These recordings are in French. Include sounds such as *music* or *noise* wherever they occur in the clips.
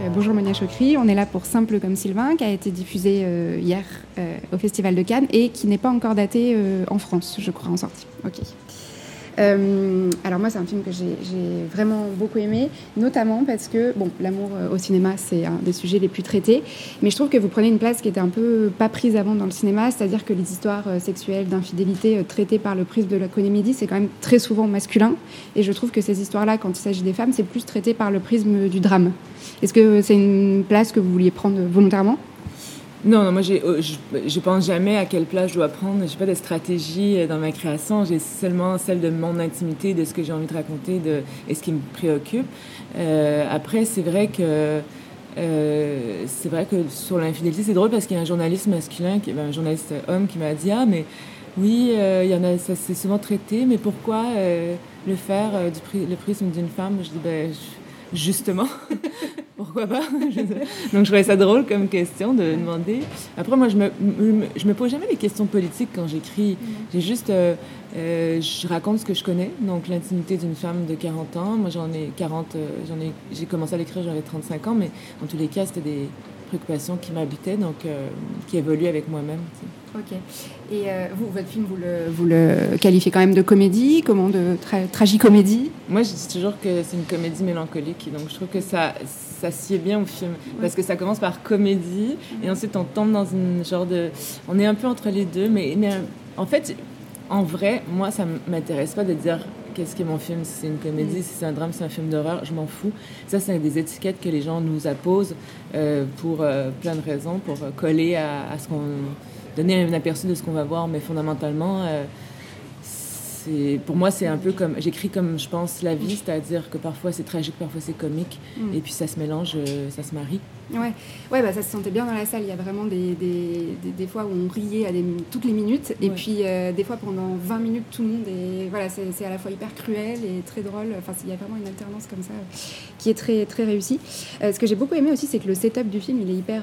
Euh, bonjour Monia Chokri, on est là pour Simple comme Sylvain, qui a été diffusé euh, hier euh, au Festival de Cannes et qui n'est pas encore daté en France, je crois, en sortie. Euh, alors moi, c'est un film que j'ai vraiment beaucoup aimé, notamment parce que, bon, l'amour euh, au cinéma, c'est un des sujets les plus traités, mais je trouve que vous prenez une place qui était un peu pas prise avant dans le cinéma, c'est-à-dire que les histoires euh, sexuelles, d'infidélité traitées par le prisme de la comédie, c'est quand même très souvent masculin, et je trouve que ces histoires-là, quand il s'agit des femmes, c'est plus traité par le prisme du drame. Est-ce que c'est une place que vous vouliez prendre volontairement? Non, moi, euh, je, je pense jamais à quelle place je dois prendre. J'ai pas de stratégie euh, dans ma création. J'ai seulement celle de mon intimité, de ce que j'ai envie de raconter, de et ce qui me préoccupe. Euh, après, c'est vrai que c'est vrai que sur l'infidélité, c'est drôle parce qu'il y a un journaliste masculin, ben, un journaliste homme, qui m'a dit ah mais oui, il y en a, ça c'est souvent traité, mais pourquoi le faire du prisme d'une femme? Je dis ben justement. *laughs* Pourquoi pas? Donc je trouvais ça drôle comme question de demander. Après, moi, je me, je me pose jamais des questions politiques quand j'écris. J'ai juste. Euh, euh, je raconte ce que je connais, donc l'intimité d'une femme de 40 ans. Moi, j'en ai 40. Euh, j'en ai, j'ai commencé à l'écrire, j'avais 35 ans, mais en tous les cas, c'était des préoccupations qui m'habitaient, donc qui évoluent avec moi-même. Ok. Et euh, vous, votre film, vous le, vous le qualifiez quand même de comédie, comment de tra tragicomédie? Moi, je dis toujours que c'est une comédie mélancolique, donc je trouve que ça, ça sied bien au film, parce que ça commence par comédie, et ensuite on tombe dans une genre de... On est un peu entre les deux, mais, mais en fait, en vrai, moi, ça m'intéresse pas de dire qu'est-ce qu'est mon film, si c'est une comédie, mm. si c'est un drame, si c'est un film d'horreur, je m'en fous. Ça, c'est des étiquettes que les gens nous apposent euh, pour euh, plein de raisons, pour coller à, à ce qu'on donner un aperçu de ce qu'on va voir, mais fondamentalement, euh, pour moi, c'est un peu comme. J'écris comme je pense la vie, c'est-à-dire que parfois c'est tragique, parfois c'est comique, mm. et puis ça se mélange, euh, ça se marie. Ouais, ouais bah, ça se sentait bien dans la salle. Il y a vraiment des, des, des, fois où on riait à toutes les minutes, et puis euh, des fois pendant 20 minutes, tout le monde est. Voilà, c'est à la fois hyper cruel et très drôle. Enfin, il y a vraiment une alternance comme ça qui est très, très réussie. ce que j'ai beaucoup aimé aussi, c'est que le setup du film, il est hyper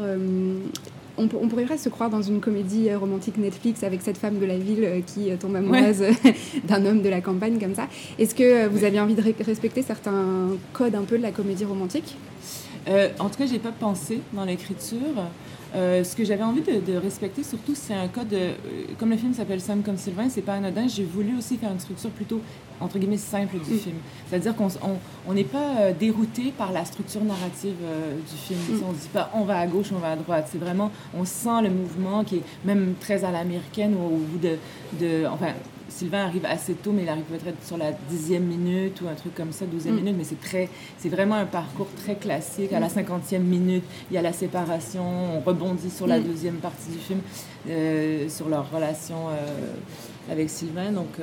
on, pourrait presque se croire dans une comédie euh, romantique Netflix avec cette femme de la ville euh, qui euh, tombe amoureuse *laughs* d'un homme de la campagne comme ça. Est-ce que vous avez envie de respecter certains codes un peu de la comédie romantique? En tout cas, j'ai pas pensé dans l'écriture. ce que j'avais envie de, respecter, surtout, c'est un code. comme le film s'appelle Sam comme Sylvain, c'est pas anodin. J'ai voulu aussi faire une structure plutôt entre guillemets simple du mm. film. C'est-à-dire qu'on n'est pas euh, dérouté par la structure narrative euh, du film. Mm. On ne dit pas on va à gauche, on va à droite. C'est vraiment, on sent le mouvement qui est même très à l'américaine au, bout de, de, Enfin, Sylvain arrive assez tôt, mais il arrive peut-être sur la dixième minute ou un truc comme ça, douzième mm. minute, mais c'est très, c'est vraiment un parcours très classique. À la cinquantième minute, il y a la séparation, on rebondit sur la deuxième partie du film, euh, sur leur relation avec Sylvain. Donc,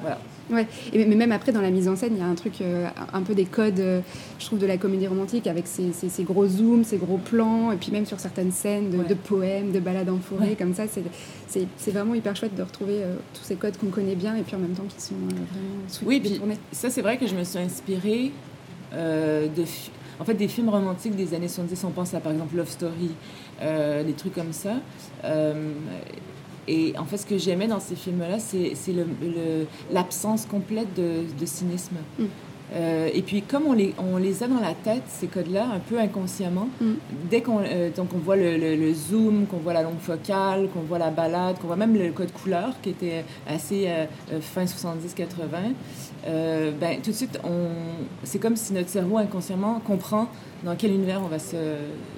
voilà. Ouais, et, mais même après, dans la mise en scène, il y a un truc, euh, un peu des codes, euh, je trouve, de la comédie romantique, avec ces, ces, gros zooms, ces gros plans, et puis même sur certaines scènes de, poèmes, de balades en forêt, comme ça, c'est vraiment hyper chouette de retrouver euh, tous ces codes qu'on connaît bien, et puis en même temps qui sont vraiment Oui, puis ça, c'est vrai que je me suis inspirée de, en fait, des films romantiques des années 70, on pense à par exemple Love Story, des trucs comme ça. Et en fait, ce que j'aimais dans ces films-là, c'est l'absence complète de, cynisme. Mm. Euh, et puis, comme on les, on les a dans la tête, ces codes-là, un peu inconsciemment, mm. dès qu'on euh, donc on voit le, zoom, qu'on voit la longue focale, qu'on voit la balade, qu'on voit même le code couleur qui était assez euh, fin 70-80, ben, tout de suite, c'est comme si notre cerveau inconsciemment comprend dans quel univers on va se,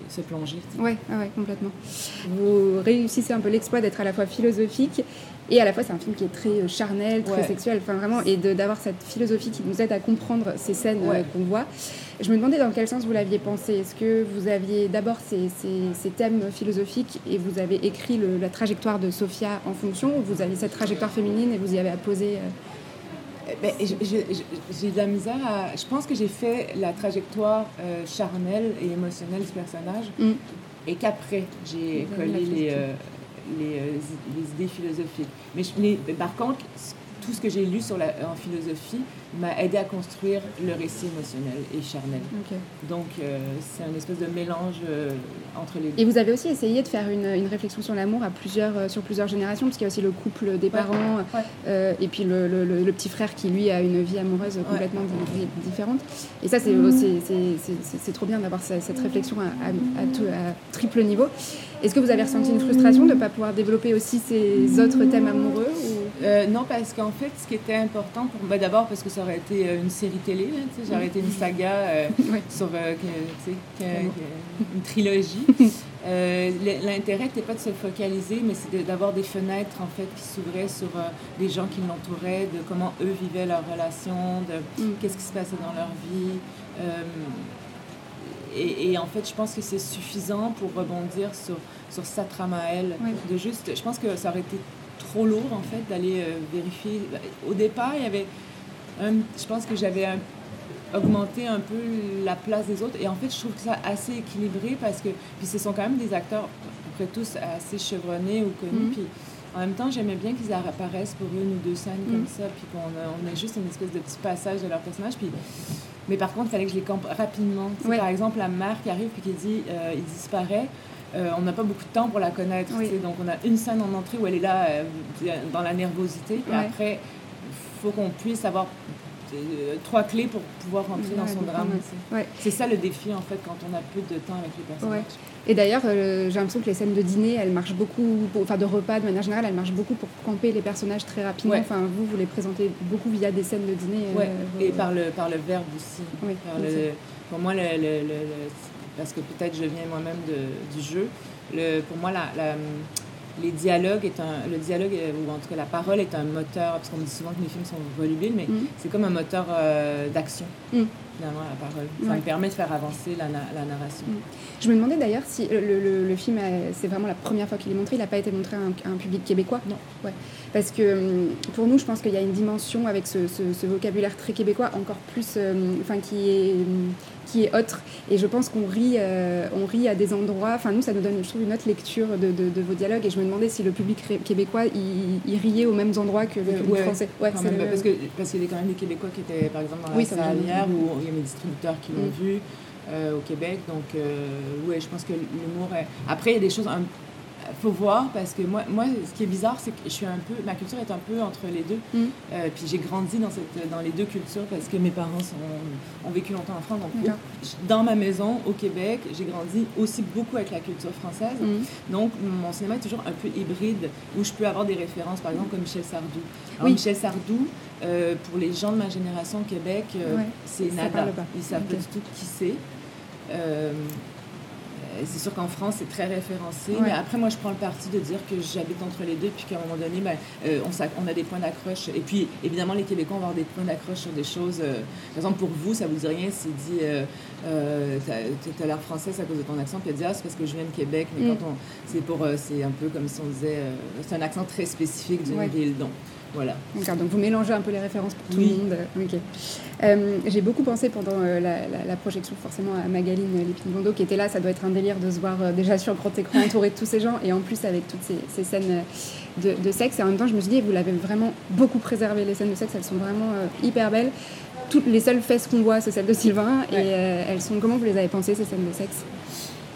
se plonger. Oui, ouais, complètement. Vous réussissez un peu l'exploit d'être à la fois philosophique et à la fois c'est un film qui est très euh, charnel, très sexuel, enfin vraiment, et d'avoir cette philosophie qui nous aide à comprendre ces scènes euh, qu'on voit. Je me demandais dans quel sens vous l'aviez pensé. Est-ce que vous aviez d'abord ces, ces, thèmes philosophiques et vous avez écrit la trajectoire de Sophia en fonction, ou vous aviez cette trajectoire féminine et vous y avez apposé euh, ben, j'ai de la misère à... Je pense que j'ai fait la trajectoire euh, charnelle et émotionnelle du personnage mm. et qu'après, j'ai collé les, euh, les, euh, les, idées philosophiques. Mais, par contre, tout ce que j'ai lu sur la, en philosophie m'a aidé à construire le récit émotionnel et charnel. Donc, euh, c'est un espèce de mélange euh, entre les deux. Et vous avez aussi essayé de faire une, une réflexion sur l'amour à plusieurs, euh, sur plusieurs générations, parce qu'il y a aussi le couple des parents, et puis le, le, le, petit frère qui, lui, a une vie amoureuse complètement différente. Et ça, c'est c'est trop bien d'avoir cette réflexion à, à, à, triple niveau. Est-ce que vous avez ressenti une frustration de ne pas pouvoir développer aussi ces autres thèmes amoureux Non, parce qu'en fait, ce qui était important pour moi, d'abord parce que ça aurait été euh, une série télé, ça aurait été une saga euh, *laughs* sur euh, une trilogie. *laughs* L'intérêt n'était pas de se focaliser, mais c'est d'avoir des fenêtres en fait qui s'ouvraient sur les gens qui l'entouraient, de comment eux vivaient leur relation, de mm. qu'est-ce qui se passait dans leur vie. Et, en fait, je pense que c'est suffisant pour rebondir sur, sur sa trame à elle. De juste, je pense que ça aurait été trop lourd en fait d'aller vérifier. Au départ, il y avait je pense que j'avais augmenté un peu la place des autres. Et en fait, je trouve que ça assez équilibré parce que puis ce sont quand même des acteurs, à peu près tous assez chevronnés ou connus. Mm. Puis en même temps, j'aimais bien qu'ils apparaissent pour une ou deux scènes comme mm. ça, puis qu'on a, on a juste une espèce de petit passage de leur personnage. Puis, mais par contre, il fallait que je les campe rapidement. Par exemple, la mère qui arrive puis qui dit euh, il disparaît. Euh, on n'a pas beaucoup de temps pour la connaître. Donc, on a une scène en entrée où elle est là euh, dans la nervosité. Et après, faut qu'on puisse avoir euh, trois clés pour pouvoir rentrer dans son drame. C'est ça le défi en fait quand on a peu de temps avec les personnages. Et d'ailleurs, j'ai l'impression que les scènes de dîner, elles marchent beaucoup, enfin de repas de manière générale, elles marchent beaucoup pour camper les personnages très rapidement. Enfin, vous, vous les présentez beaucoup via des scènes de dîner. Et par le, par le verbe aussi. pour moi, le, parce que peut-être je viens moi-même du jeu, le, pour moi, la les dialogues est un, le dialogue, ou en tout cas la parole est un moteur, parce qu'on dit souvent que les films sont volubiles, mais mm. c'est comme un moteur euh, d'action, mm. finalement, la parole. Ça me permet de faire avancer la, la narration. Mm. Je me demandais d'ailleurs si le, le, film, c'est vraiment la première fois qu'il est montré, il n'a pas été montré à un, public québécois? Non. Ouais. Parce que pour nous, je pense qu'il y a une dimension avec ce, ce, vocabulaire très québécois encore plus, euh, enfin, qui est qui est autre. Et je pense qu'on rit, euh, on rit à des endroits. Enfin, nous, ça nous donne, je trouve, une autre lecture de, de, vos dialogues. Et je me demandais si le public québécois, il, riait aux mêmes endroits que le public français. Ouais, parce, que, parce qu'il y a quand même des Québécois qui étaient, par exemple, dans la oui, salle où il y a des distributeurs qui l'ont mm. vu. Euh, au Québec. Donc, euh, ouais, je pense que l'humour est... Après, il y a des choses un, faut voir parce que moi, moi, ce qui est bizarre, c'est que je suis un peu, ma culture est un peu entre les deux. Mm. Euh, puis j'ai grandi dans, cette, dans les deux cultures parce que mes parents sont, ont vécu longtemps en France. Donc, dans ma maison au Québec, j'ai grandi aussi beaucoup avec la culture française. Mm. Donc, mon cinéma est toujours un peu hybride où je peux avoir des références, par exemple, comme Michel Sardou. oui. Michel Sardou, euh, pour les gens de ma génération au Québec, euh, c'est nada. Ils savent pas du tout qui c'est. Euh, c'est sûr qu'en France, c'est très référencé. Mais après, moi, je prends le parti de dire que j'habite entre les deux, puis qu'à un moment donné, ben, euh, on, a des points d'accroche. Et puis, évidemment, les Québécois vont avoir des points d'accroche sur des choses. Euh, par exemple, pour vous, ça vous dit rien c'est dit euh, tu as l'air française à cause de ton accent, puis elle dit ah, c'est parce que je viens de Québec. Mais mm. quand on. C'est pour. c'est un peu comme si on disait. c'est un accent très spécifique d'une ville. Donc, voilà. D'accord, donc vous mélangez un peu les références pour tout le monde. Euh, j'ai beaucoup pensé pendant euh, la, projection forcément à Magaline Lépine-Bondo qui était là. Ça doit être un délire de se voir euh, déjà sur grand écran entouré de tous ces gens et en plus avec toutes ces, scènes de, sexe. Et en même temps, je me suis dit, vous l'avez vraiment beaucoup préservé, les scènes de sexe. Elles sont vraiment hyper belles. Toutes les seules fesses qu'on voit, c'est celles de Sylvain. Et elles sont. Comment vous les avez pensées, ces scènes de sexe?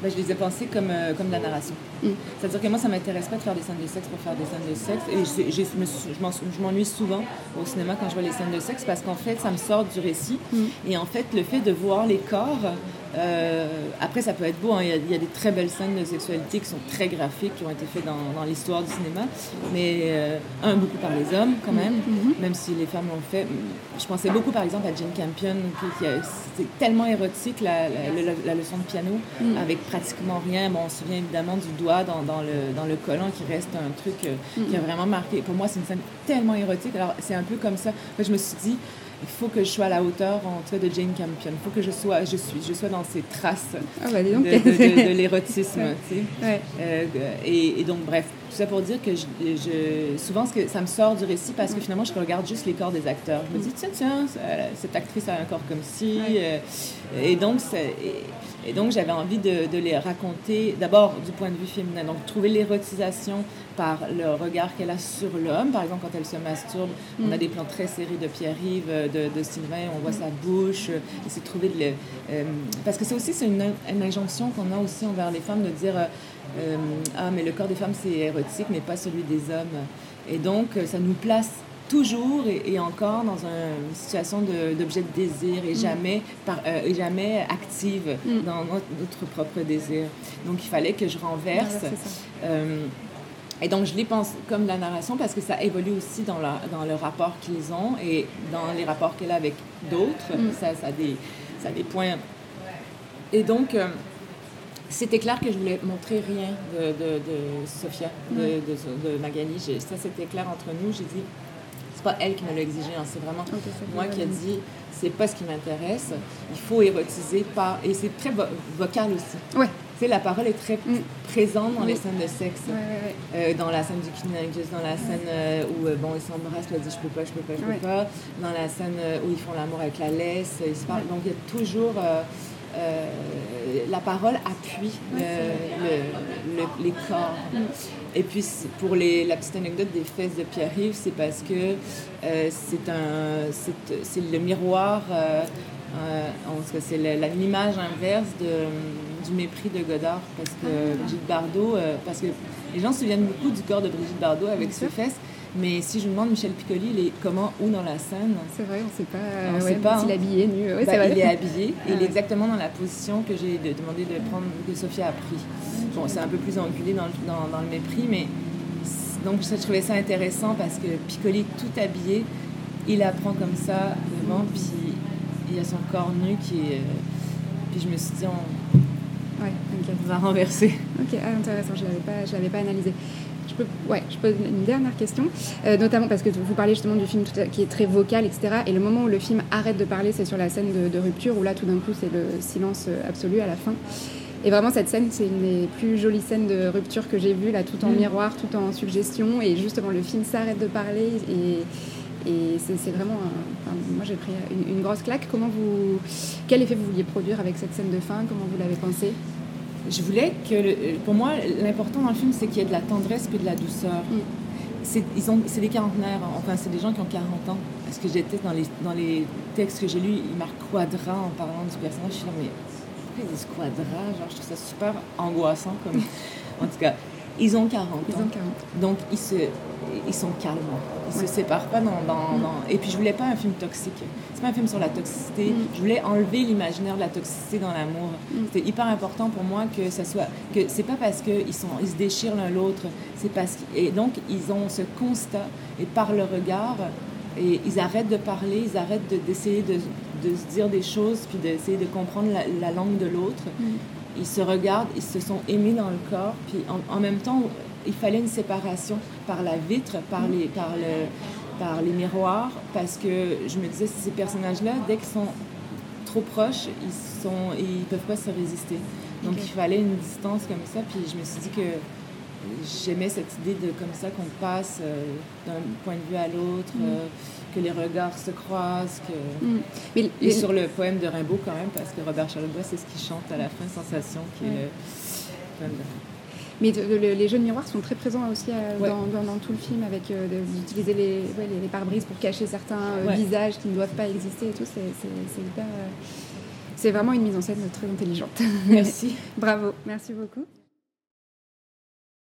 Ben, je les ai pensées comme, euh, comme de la narration. Mm. C'est-à-dire que moi, ça ne m'intéresse pas de faire des scènes de sexe pour faire des scènes de sexe. Et je m'ennuie souvent au cinéma quand je vois les scènes de sexe parce qu'en fait, ça me sort du récit. Mm. Et en fait, le fait de voir les corps, euh, après, ça peut être beau. Hein. Il, y a, des très belles scènes de sexualité qui sont très graphiques, qui ont été faites dans, dans l'histoire du cinéma. Mais euh, un, beaucoup par les hommes quand même, mm-hmm. même si les femmes l'ont fait. Je pensais beaucoup par exemple à Jane Campion, qui, c'était tellement érotique la, la, leçon de piano, mm. avec pratiquement rien. Bon, on se souvient évidemment du doigt dans, dans le, dans le collant qui reste un truc euh, qui a mm. vraiment marqué. Pour moi, c'est une scène tellement érotique. Alors, c'est un peu comme ça. je me suis dit, faut que je sois à la hauteur en de Jane Campion. Il faut que je sois, je suis, je sois dans ces traces ah bah, de, l'érotisme. Euh, et, donc, bref. tout ça pour dire que je, souvent, ce que, ça me sort du récit parce que finalement, je regarde juste les corps des acteurs. Je me dis, tiens, tiens, cette actrice a un corps comme ci. Euh, et donc, et, donc j'avais envie de, de, les raconter d'abord du point de vue féminin. Donc, trouver l'érotisation par le regard qu'elle a sur l'homme. Par exemple, quand elle se masturbe, on a mm. des plans très serrés de Pierre-Yves, de, de, Sylvain, on voit mm. sa bouche. Et c'est trouver de euh, parce que c'est aussi une, une, injonction qu'on a aussi envers les femmes de dire euh, ah mais le corps des femmes c'est érotique mais pas celui des hommes. Et donc ça nous place toujours et, encore dans une situation d'objet de, désir et mm. jamais, par, euh, et jamais active dans notre, propre désir. Donc il fallait que je renverse. Et donc, je les pense comme la narration parce que ça évolue aussi dans, la, dans le rapport qu'ils ont et dans les rapports qu'elle a avec d'autres. Mm. Ça, ça, a des, ça des points. Et donc, euh, c'était clair que je voulais montrer rien de, de, de Sophia, de, de, Magali. Ça, c'était clair entre nous. J'ai dit, c'est pas elle qui me l'a exigé, hein, c'est vraiment moi qui ai dit, c'est pas ce qui m'intéresse. Il faut érotiser par. Et c'est très vocal aussi. Ouais la parole est très mm. présente dans les scènes de sexe. Euh, dans la scène du kidnapping, dans la scène euh, où euh, bon, ils s'embrassent, elle dit je peux pas, je peux pas, je peux pas. Dans la scène où ils font l'amour avec la laisse, ils se parlent. Donc il y a toujours. la parole appuie le, les corps. Mm. Et puis pour les, la petite anecdote des fesses de Pierre-Yves, c'est parce que c'est un c'est le miroir euh, c'est l'image inverse de, du mépris de Godard, parce que ah. Brigitte Bardot, euh, parce que les gens se souviennent beaucoup du corps de Brigitte Bardot avec ses fesses, mais si je demande Michel Piccoli, il est comment, où dans la scène? C'est vrai, on ne sait pas. On sait pas. S'il est habillé, nu. Bah, il est habillé, *laughs* il est exactement dans la position que j'ai demandé de prendre, que Sophia a pris. Bon, c'est un peu plus enculé dans, dans, dans le mépris, mais donc je trouvais ça intéressant parce que Piccoli est tout habillé, il apprend comme ça, vraiment, puis il y a son corps nu qui est. Puis je me suis dit, on, ouais, va renverser. Ok, ah, intéressant, je ne l'avais pas, analysé. Je peux, ouais, je pose une dernière question, euh, notamment parce que vous parlez justement du film qui est très vocal, etc. Et le moment où le film arrête de parler, c'est sur la scène de, rupture, où là, tout d'un coup, c'est le silence absolu à la fin. Et vraiment, cette scène, c'est une des plus jolies scènes de rupture que j'ai vues, là, tout en mm. miroir, tout en suggestion. Et justement, le film s'arrête de parler et et c'est vraiment, moi j'ai pris une, grosse claque. Comment vous, quel effet vous vouliez produire avec cette scène de fin? Comment vous l'avez pensé Je voulais que, pour moi, l'important dans le film, c'est qu'il y ait de la tendresse et de la douceur. Mm. C'est des quarantenaires, hein. enfin c'est des gens qui ont 40 ans. Parce que j'étais dans les, dans les textes que j'ai lus, il marque Quadra en parlant du personnage. Je suis là, mais pourquoi ils disent Quadra? Genre, je trouve ça super angoissant. Comme... *laughs* en tout cas, ils ont 40 ils Ont 40. Donc, ils, se, ils sont calmes. Ils ne se séparent pas dans, dans, Et puis, je voulais pas un film toxique. C'est pas un film sur la toxicité. Mm. Je voulais enlever l'imaginaire de la toxicité dans l'amour. Mm. C'était hyper important pour moi que ça soit... que c'est pas parce qu'ils sont... ils se déchirent l'un l'autre. C'est parce... Et donc, ils ont ce constat. Et par le regard, et ils arrêtent de parler, ils arrêtent d'essayer de, de, se dire des choses, puis d'essayer de comprendre la, langue de l'autre. Ils se regardent, ils se sont aimés dans le corps, puis en, même temps, il fallait une séparation par la vitre, par les, par le, par les miroirs, parce que je me disais, ces personnages-là, dès qu'ils sont trop proches, ils sont, ils peuvent pas se résister. Donc il fallait une distance comme ça, puis je me suis dit que j'aimais cette idée de comme ça qu'on passe euh, d'un point de vue à l'autre. Mm. Euh, que les regards se croisent. Que... Mm. Mais, et sur le poème de Rimbaud quand même, parce que Robert Charlebois, c'est ce qu'il chante à la fin, Sensation, qui est le poème de mais les jeux de miroir sont très présents aussi euh, dans, tout le film, avec d'utiliser les, les, pare-brises pour cacher certains visages qui ne doivent pas exister et tout. C'est vraiment une mise en scène très intelligente. Merci. *laughs* Bravo, merci beaucoup.